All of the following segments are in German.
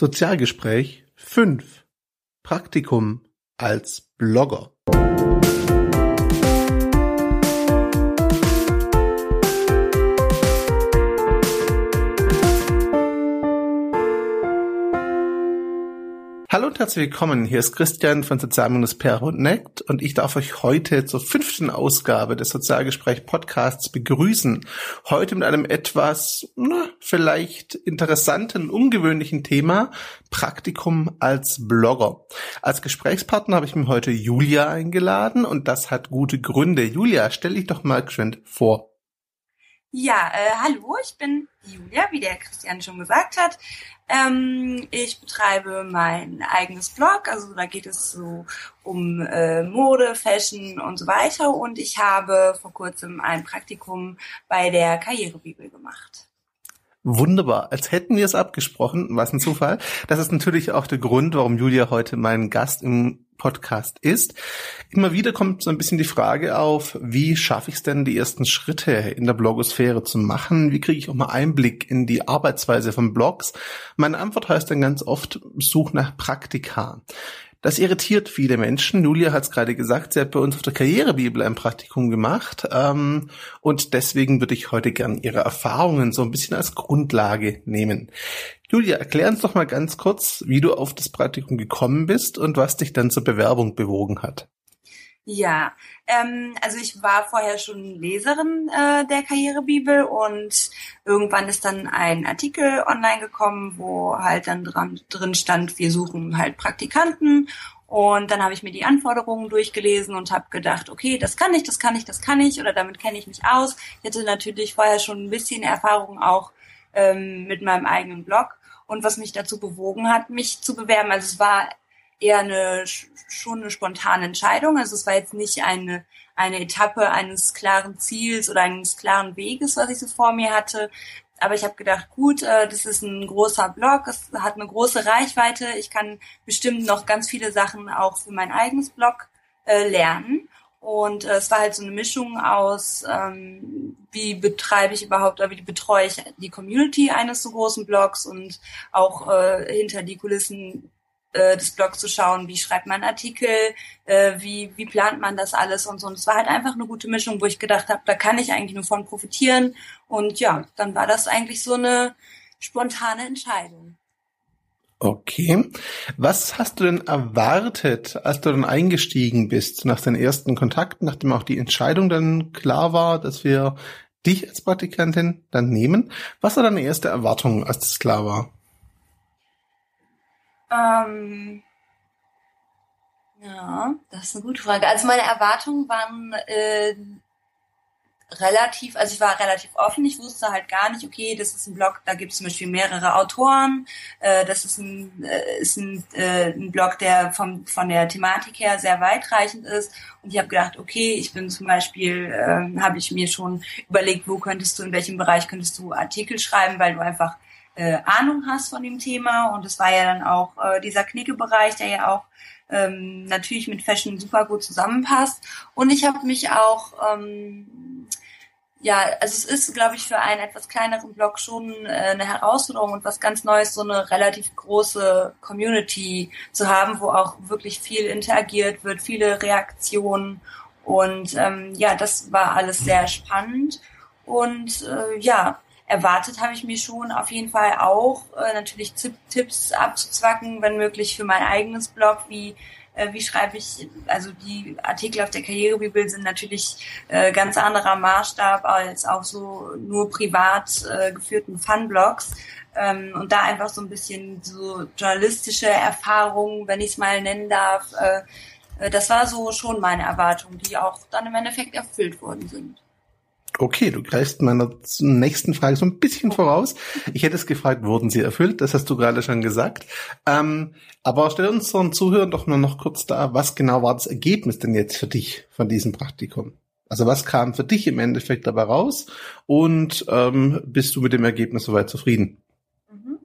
Sozialgespräch fünf. Praktikum als Blogger Hallo und herzlich willkommen. Hier ist Christian von Sozial-PR.net und ich darf euch heute zur fünften Ausgabe des Sozialgespräch Podcasts begrüßen. Heute mit einem etwas, na, vielleicht interessanten, ungewöhnlichen Thema. Praktikum als Blogger. Als Gesprächspartner habe ich mir heute Julia eingeladen und das hat gute Gründe. Julia, stell dich doch mal geschwind vor. Ja, äh, hallo, ich bin Julia, wie der Christian schon gesagt hat. Ähm, ich betreibe mein eigenes Blog, also da geht es so um äh, Mode, Fashion und so weiter. Und ich habe vor kurzem ein Praktikum bei der Karrierebibel gemacht. Wunderbar, als hätten wir es abgesprochen, was ein Zufall. Das ist natürlich auch der Grund, warum Julia heute mein Gast im Podcast ist. Immer wieder kommt so ein bisschen die Frage auf, wie schaffe ich es denn, die ersten Schritte in der Blogosphäre zu machen? Wie kriege ich auch mal Einblick in die Arbeitsweise von Blogs? Meine Antwort heißt dann ganz oft, such nach Praktika. Das irritiert viele Menschen. Julia hat es gerade gesagt, sie hat bei uns auf der Karrierebibel ein Praktikum gemacht. Ähm, und deswegen würde ich heute gern ihre Erfahrungen so ein bisschen als Grundlage nehmen. Julia, erklär uns doch mal ganz kurz, wie du auf das Praktikum gekommen bist und was dich dann zur Bewerbung bewogen hat. Ja, ähm, also ich war vorher schon Leserin äh, der Karrierebibel und irgendwann ist dann ein Artikel online gekommen, wo halt dann dran, drin stand, wir suchen halt Praktikanten und dann habe ich mir die Anforderungen durchgelesen und habe gedacht, okay, das kann ich, das kann ich, das kann ich oder damit kenne ich mich aus. Ich hatte natürlich vorher schon ein bisschen Erfahrung auch ähm, mit meinem eigenen Blog und was mich dazu bewogen hat, mich zu bewerben. Also es war eher eine schon eine spontane Entscheidung. Also es war jetzt nicht eine eine Etappe eines klaren Ziels oder eines klaren Weges, was ich so vor mir hatte. Aber ich habe gedacht, gut, äh, das ist ein großer Blog, es hat eine große Reichweite. Ich kann bestimmt noch ganz viele Sachen auch für mein eigenes Blog äh, lernen. Und äh, es war halt so eine Mischung aus, ähm, wie betreibe ich überhaupt oder wie betreue ich die Community eines so großen Blogs und auch äh, hinter die Kulissen äh, des zu schauen, wie schreibt man Artikel, äh, wie, wie plant man das alles und so. Und es war halt einfach eine gute Mischung, wo ich gedacht habe, da kann ich eigentlich nur von profitieren. Und ja, dann war das eigentlich so eine spontane Entscheidung. Okay. Was hast du denn erwartet, als du dann eingestiegen bist, nach den ersten Kontakten, nachdem auch die Entscheidung dann klar war, dass wir dich als Praktikantin dann nehmen? Was war deine erste Erwartung, als das klar war? Ähm, ja, das ist eine gute Frage. Also meine Erwartungen waren äh, relativ, also ich war relativ offen. Ich wusste halt gar nicht, okay, das ist ein Blog, da gibt es zum Beispiel mehrere Autoren. Äh, das ist ein, äh, ist ein, äh, ein Blog, der vom, von der Thematik her sehr weitreichend ist. Und ich habe gedacht, okay, ich bin zum Beispiel, äh, habe ich mir schon überlegt, wo könntest du, in welchem Bereich könntest du Artikel schreiben, weil du einfach äh, Ahnung hast von dem Thema. Und es war ja dann auch äh, dieser Knickebereich, der ja auch ähm, natürlich mit Fashion super gut zusammenpasst. Und ich habe mich auch, ähm, ja, also es ist, glaube ich, für einen etwas kleineren Blog schon äh, eine Herausforderung und was ganz Neues, so eine relativ große Community zu haben, wo auch wirklich viel interagiert wird, viele Reaktionen. Und ähm, ja, das war alles sehr spannend. Und äh, ja, erwartet habe ich mir schon auf jeden Fall auch äh, natürlich Tipps abzuzwacken, wenn möglich für mein eigenes Blog, wie äh, wie schreibe ich, also die Artikel auf der Karrierebibel sind natürlich äh, ganz anderer Maßstab als auf so nur privat äh, geführten Fun-Blogs. Ähm, und da einfach so ein bisschen so journalistische Erfahrungen, wenn ich es mal nennen darf, äh, äh, das war so schon meine Erwartung, die auch dann im Endeffekt erfüllt worden sind. Okay, du greifst meiner nächsten Frage so ein bisschen voraus. Ich hätte es gefragt, wurden sie erfüllt? Das hast du gerade schon gesagt. Ähm, aber stell uns unseren Zuhörern doch nur noch kurz da, was genau war das Ergebnis denn jetzt für dich von diesem Praktikum? Also was kam für dich im Endeffekt dabei raus und ähm, bist du mit dem Ergebnis soweit zufrieden? Mhm.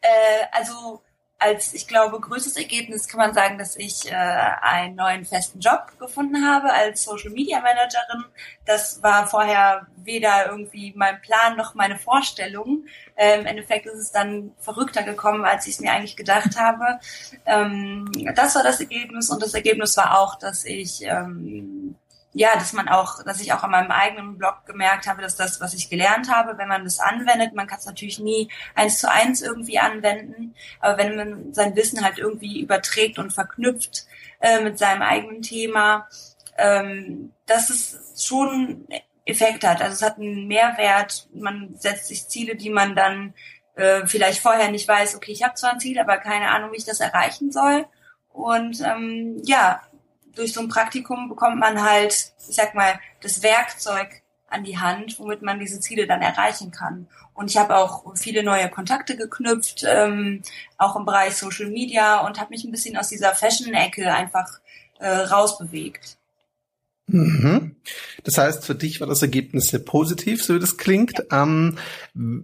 Äh, also als, ich glaube, größtes Ergebnis kann man sagen, dass ich äh, einen neuen festen Job gefunden habe als Social Media Managerin. Das war vorher weder irgendwie mein Plan noch meine Vorstellung. Äh, Im Endeffekt ist es dann verrückter gekommen, als ich es mir eigentlich gedacht habe. Ähm, das war das Ergebnis und das Ergebnis war auch, dass ich ähm, ja, dass man auch, dass ich auch an meinem eigenen Blog gemerkt habe, dass das, was ich gelernt habe, wenn man das anwendet, man kann es natürlich nie eins zu eins irgendwie anwenden, aber wenn man sein Wissen halt irgendwie überträgt und verknüpft äh, mit seinem eigenen Thema, ähm, dass es schon Effekt hat. Also es hat einen Mehrwert, man setzt sich Ziele, die man dann äh, vielleicht vorher nicht weiß, okay, ich habe zwar ein Ziel, aber keine Ahnung, wie ich das erreichen soll. Und ähm, ja, durch so ein Praktikum bekommt man halt, ich sag mal, das Werkzeug an die Hand, womit man diese Ziele dann erreichen kann. Und ich habe auch viele neue Kontakte geknüpft, ähm, auch im Bereich Social Media und habe mich ein bisschen aus dieser Fashion-Ecke einfach äh, rausbewegt. Mhm. Das heißt, für dich war das Ergebnis sehr positiv, so wie das klingt. Ja. Ähm,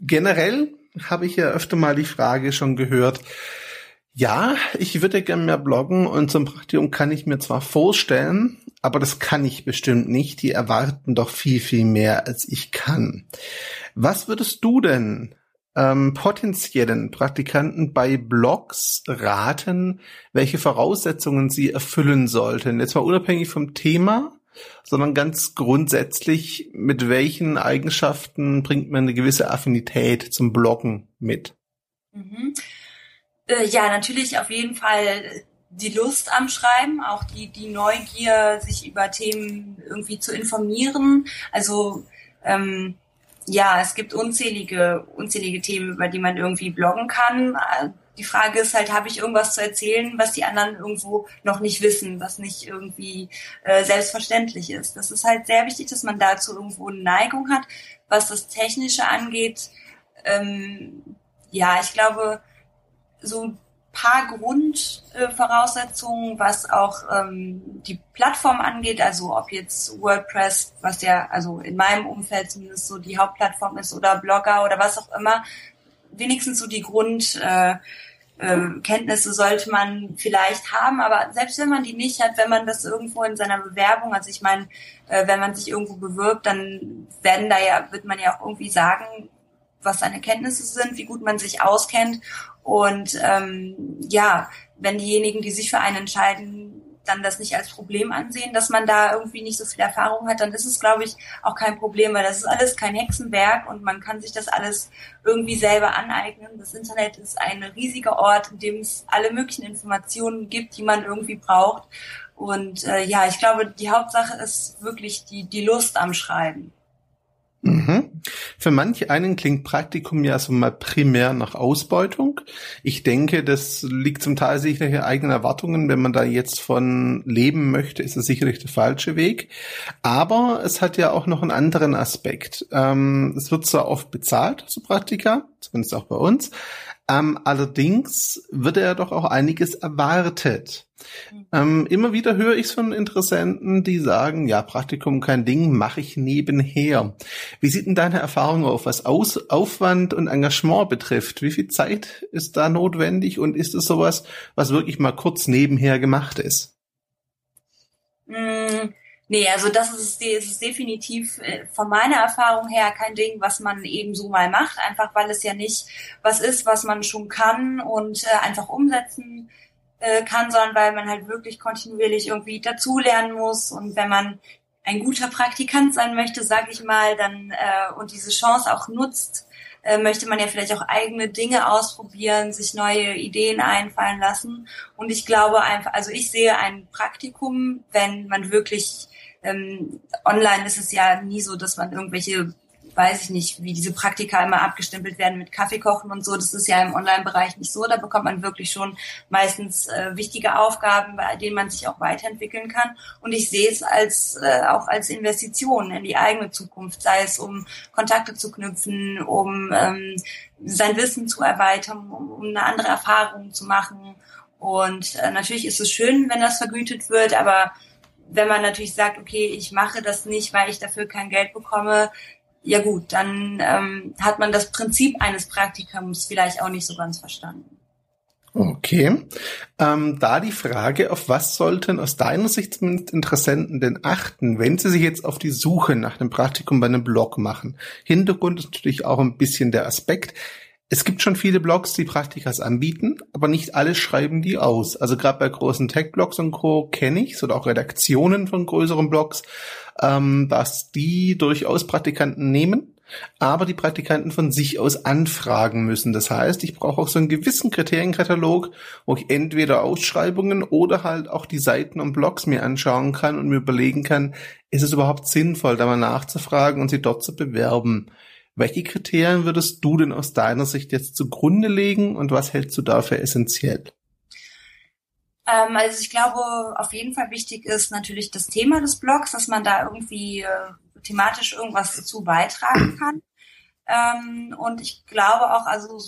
generell habe ich ja öfter mal die Frage schon gehört, ja, ich würde gerne mehr bloggen und zum Praktikum kann ich mir zwar vorstellen, aber das kann ich bestimmt nicht. Die erwarten doch viel, viel mehr, als ich kann. Was würdest du denn ähm, potenziellen Praktikanten bei Blogs raten, welche Voraussetzungen sie erfüllen sollten? Jetzt mal unabhängig vom Thema, sondern ganz grundsätzlich, mit welchen Eigenschaften bringt man eine gewisse Affinität zum Bloggen mit? Mhm. Äh, ja, natürlich auf jeden Fall die Lust am Schreiben, auch die, die Neugier, sich über Themen irgendwie zu informieren. Also ähm, ja, es gibt unzählige, unzählige Themen, über die man irgendwie bloggen kann. Die Frage ist halt, habe ich irgendwas zu erzählen, was die anderen irgendwo noch nicht wissen, was nicht irgendwie äh, selbstverständlich ist. Das ist halt sehr wichtig, dass man dazu irgendwo eine Neigung hat. Was das Technische angeht, ähm, ja, ich glaube, so ein paar Grundvoraussetzungen, was auch ähm, die Plattform angeht, also ob jetzt WordPress, was ja also in meinem Umfeld zumindest so die Hauptplattform ist, oder Blogger oder was auch immer, wenigstens so die Grundkenntnisse äh, äh, sollte man vielleicht haben, aber selbst wenn man die nicht hat, wenn man das irgendwo in seiner Bewerbung, also ich meine, äh, wenn man sich irgendwo bewirbt, dann werden da ja, wird man ja auch irgendwie sagen, was seine Kenntnisse sind, wie gut man sich auskennt. Und ähm, ja, wenn diejenigen, die sich für einen entscheiden, dann das nicht als Problem ansehen, dass man da irgendwie nicht so viel Erfahrung hat, dann ist es, glaube ich, auch kein Problem, weil das ist alles kein Hexenwerk und man kann sich das alles irgendwie selber aneignen. Das Internet ist ein riesiger Ort, in dem es alle möglichen Informationen gibt, die man irgendwie braucht. Und äh, ja, ich glaube, die Hauptsache ist wirklich die, die Lust am Schreiben. Mhm. Für manche einen klingt Praktikum ja so mal primär nach Ausbeutung. Ich denke, das liegt zum Teil sicherlich eigenen Erwartungen. Wenn man da jetzt von leben möchte, ist es sicherlich der falsche Weg. Aber es hat ja auch noch einen anderen Aspekt. Ähm, es wird zwar oft bezahlt, so Praktika, zumindest auch bei uns. Ähm, allerdings wird ja doch auch einiges erwartet. Mhm. Ähm, immer wieder höre ich es von Interessenten, die sagen, ja, Praktikum kein Ding, mache ich nebenher. Wie sieht denn deine Erfahrung auf, was Aus Aufwand und Engagement betrifft? Wie viel Zeit ist da notwendig und ist es sowas, was wirklich mal kurz nebenher gemacht ist? Mm, Nee, also das ist, das ist definitiv äh, von meiner Erfahrung her kein Ding, was man eben so mal macht, einfach weil es ja nicht was ist, was man schon kann und äh, einfach umsetzen äh, kann, sondern weil man halt wirklich kontinuierlich irgendwie dazulernen muss und wenn man ein guter Praktikant sein möchte, sag ich mal, dann äh, und diese Chance auch nutzt, äh, möchte man ja vielleicht auch eigene Dinge ausprobieren, sich neue Ideen einfallen lassen. Und ich glaube einfach, also ich sehe ein Praktikum, wenn man wirklich ähm, online ist es ja nie so, dass man irgendwelche, weiß ich nicht, wie diese Praktika immer abgestempelt werden mit Kaffee kochen und so. Das ist ja im Online-Bereich nicht so. Da bekommt man wirklich schon meistens äh, wichtige Aufgaben, bei denen man sich auch weiterentwickeln kann. Und ich sehe es als äh, auch als Investition in die eigene Zukunft, sei es um Kontakte zu knüpfen, um ähm, sein Wissen zu erweitern, um, um eine andere Erfahrung zu machen. Und äh, natürlich ist es schön, wenn das vergütet wird, aber wenn man natürlich sagt, okay, ich mache das nicht, weil ich dafür kein Geld bekomme, ja gut, dann ähm, hat man das Prinzip eines Praktikums vielleicht auch nicht so ganz verstanden. Okay. Ähm, da die Frage, auf was sollten aus deiner Sicht zumindest Interessenten denn achten, wenn sie sich jetzt auf die Suche nach einem Praktikum bei einem Blog machen? Hintergrund ist natürlich auch ein bisschen der Aspekt. Es gibt schon viele Blogs, die Praktikas anbieten, aber nicht alle schreiben die aus. Also gerade bei großen Tech-Blogs und Co. kenne ich oder auch Redaktionen von größeren Blogs, ähm, dass die durchaus Praktikanten nehmen aber die Praktikanten von sich aus anfragen müssen. Das heißt, ich brauche auch so einen gewissen Kriterienkatalog, wo ich entweder Ausschreibungen oder halt auch die Seiten und Blogs mir anschauen kann und mir überlegen kann, ist es überhaupt sinnvoll, da mal nachzufragen und sie dort zu bewerben. Welche Kriterien würdest du denn aus deiner Sicht jetzt zugrunde legen und was hältst du dafür essentiell? Ähm, also ich glaube, auf jeden Fall wichtig ist natürlich das Thema des Blogs, dass man da irgendwie äh, thematisch irgendwas dazu beitragen kann. Ähm, und ich glaube auch, also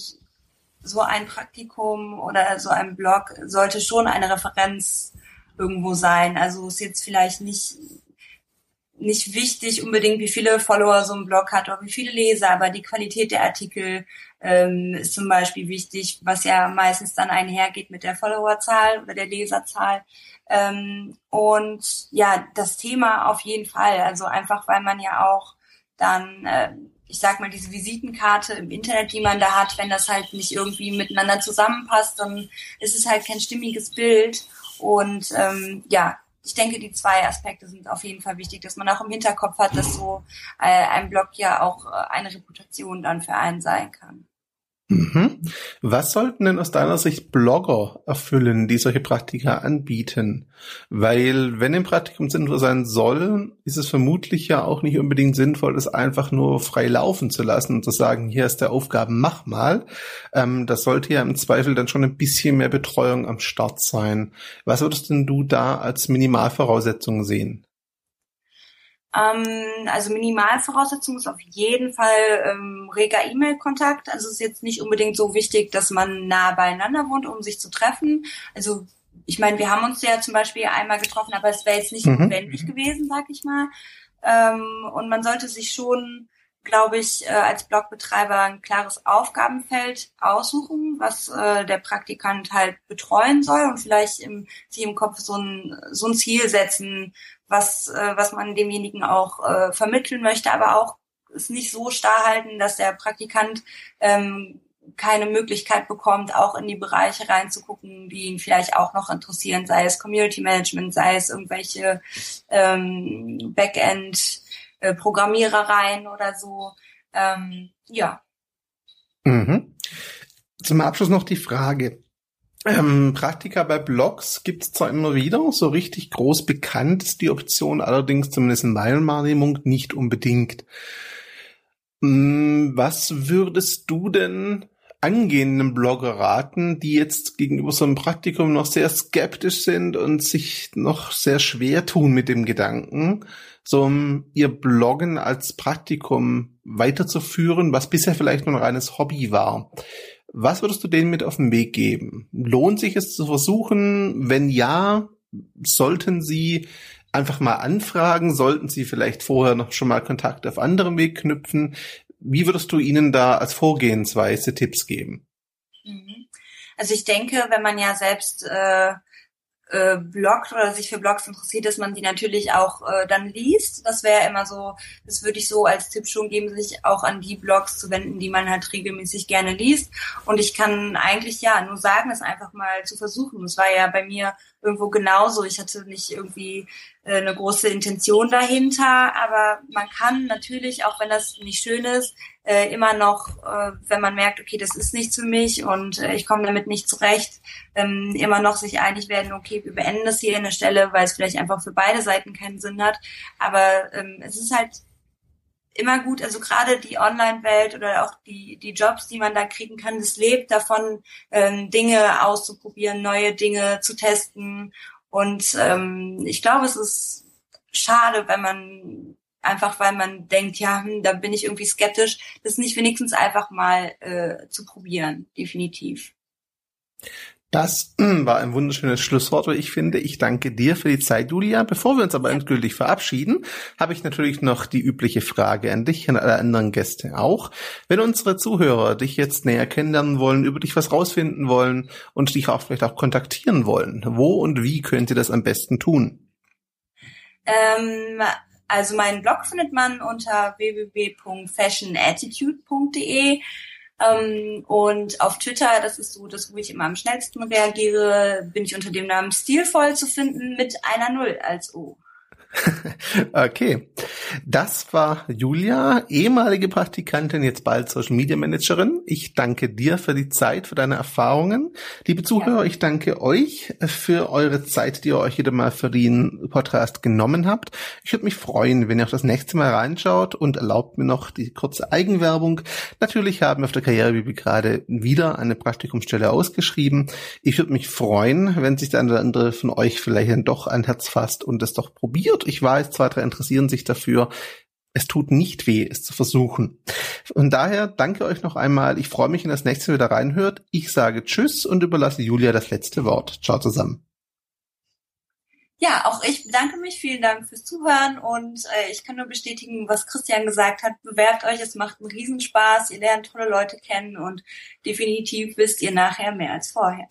so ein Praktikum oder so ein Blog sollte schon eine Referenz irgendwo sein. Also ist jetzt vielleicht nicht nicht wichtig unbedingt, wie viele Follower so ein Blog hat oder wie viele Leser, aber die Qualität der Artikel ähm, ist zum Beispiel wichtig, was ja meistens dann einhergeht mit der Followerzahl oder der Leserzahl. Ähm, und ja, das Thema auf jeden Fall. Also einfach, weil man ja auch dann, äh, ich sag mal, diese Visitenkarte im Internet, die man da hat, wenn das halt nicht irgendwie miteinander zusammenpasst, dann ist es halt kein stimmiges Bild. Und ähm, ja, ich denke, die zwei Aspekte sind auf jeden Fall wichtig, dass man auch im Hinterkopf hat, dass so äh, ein Blog ja auch äh, eine Reputation dann für einen sein kann. Mhm. Was sollten denn aus deiner Sicht Blogger erfüllen, die solche Praktika anbieten? Weil wenn ein Praktikum sinnvoll sein soll, ist es vermutlich ja auch nicht unbedingt sinnvoll, das einfach nur frei laufen zu lassen und zu sagen, hier ist der Aufgaben, mach mal. Ähm, das sollte ja im Zweifel dann schon ein bisschen mehr Betreuung am Start sein. Was würdest denn du da als Minimalvoraussetzung sehen? Ähm, also Minimalvoraussetzung ist auf jeden Fall ähm, reger E-Mail-Kontakt. Also es ist jetzt nicht unbedingt so wichtig, dass man nah beieinander wohnt, um sich zu treffen. Also ich meine, wir haben uns ja zum Beispiel einmal getroffen, aber es wäre jetzt nicht mhm. notwendig gewesen, sag ich mal. Ähm, und man sollte sich schon, glaube ich, äh, als Blogbetreiber ein klares Aufgabenfeld aussuchen, was äh, der Praktikant halt betreuen soll und vielleicht im, sich im Kopf so ein, so ein Ziel setzen, was, äh, was man demjenigen auch äh, vermitteln möchte, aber auch es nicht so starr halten, dass der Praktikant ähm, keine Möglichkeit bekommt, auch in die Bereiche reinzugucken, die ihn vielleicht auch noch interessieren, sei es Community Management, sei es irgendwelche ähm, Backend-Programmierereien äh, oder so. Ähm, ja. Mhm. Zum Abschluss noch die Frage. Ähm, Praktika bei Blogs gibt's zwar immer wieder, so richtig groß bekannt ist die Option allerdings zumindest in meiner Wahrnehmung nicht unbedingt. Hm, was würdest du denn angehenden Blogger raten, die jetzt gegenüber so einem Praktikum noch sehr skeptisch sind und sich noch sehr schwer tun mit dem Gedanken, so um ihr Bloggen als Praktikum weiterzuführen, was bisher vielleicht nur ein reines Hobby war? Was würdest du denen mit auf den Weg geben? Lohnt sich es zu versuchen? Wenn ja, sollten sie einfach mal anfragen? Sollten sie vielleicht vorher noch schon mal Kontakt auf anderem Weg knüpfen? Wie würdest du ihnen da als Vorgehensweise Tipps geben? Mhm. Also ich denke, wenn man ja selbst äh, äh, bloggt oder sich für Blogs interessiert, dass man die natürlich auch äh, dann liest. Das wäre immer so, das würde ich so als Tipp schon geben, sich auch an die Blogs zu wenden, die man halt regelmäßig gerne liest. Und ich kann eigentlich ja nur sagen, es einfach mal zu versuchen. Es war ja bei mir irgendwo genauso. Ich hatte nicht irgendwie äh, eine große Intention dahinter, aber man kann natürlich, auch wenn das nicht schön ist, äh, immer noch, äh, wenn man merkt, okay, das ist nichts für mich und äh, ich komme damit nicht zurecht, ähm, immer noch sich einig werden, okay, wir beenden das hier an der Stelle, weil es vielleicht einfach für beide Seiten keinen Sinn hat. Aber ähm, es ist halt immer gut, also gerade die Online-Welt oder auch die, die Jobs, die man da kriegen kann, das lebt davon, ähm, Dinge auszuprobieren, neue Dinge zu testen. Und ähm, ich glaube, es ist schade, wenn man einfach weil man denkt, ja, hm, da bin ich irgendwie skeptisch, das nicht wenigstens einfach mal äh, zu probieren, definitiv. Das war ein wunderschönes Schlusswort, wie ich finde. Ich danke dir für die Zeit, Julia. Bevor wir uns aber endgültig verabschieden, habe ich natürlich noch die übliche Frage an dich und alle anderen Gäste auch. Wenn unsere Zuhörer dich jetzt näher kennenlernen wollen, über dich was rausfinden wollen und dich auch vielleicht auch kontaktieren wollen, wo und wie könnt ihr das am besten tun? Ähm, also meinen Blog findet man unter www.fashionattitude.de. Ähm, und auf Twitter, das ist so das, wo ich immer am schnellsten reagiere, bin ich unter dem Namen Stilvoll zu finden mit einer Null als O. okay. Das war Julia, ehemalige Praktikantin, jetzt bald Social Media Managerin. Ich danke dir für die Zeit, für deine Erfahrungen. Liebe Zuhörer, ja. ich danke euch für eure Zeit, die ihr euch wieder mal für den Podcast genommen habt. Ich würde mich freuen, wenn ihr auch das nächste Mal reinschaut und erlaubt mir noch die kurze Eigenwerbung. Natürlich haben wir auf der Karrierebibel gerade wieder eine Praktikumsstelle ausgeschrieben. Ich würde mich freuen, wenn sich der eine oder andere von euch vielleicht dann doch ein Herz fasst und es doch probiert Ich weiß, zwei, drei interessieren sich dafür. Es tut nicht weh, es zu versuchen. Von daher danke euch noch einmal. Ich freue mich, wenn das nächste wieder reinhört. Ich sage Tschüss und überlasse Julia das letzte Wort. Ciao zusammen. Ja, auch ich bedanke mich. Vielen Dank fürs Zuhören und äh, ich kann nur bestätigen, was Christian gesagt hat. Bewerbt euch, es macht einen Riesenspaß. Ihr lernt tolle Leute kennen und definitiv wisst ihr nachher mehr als vorher.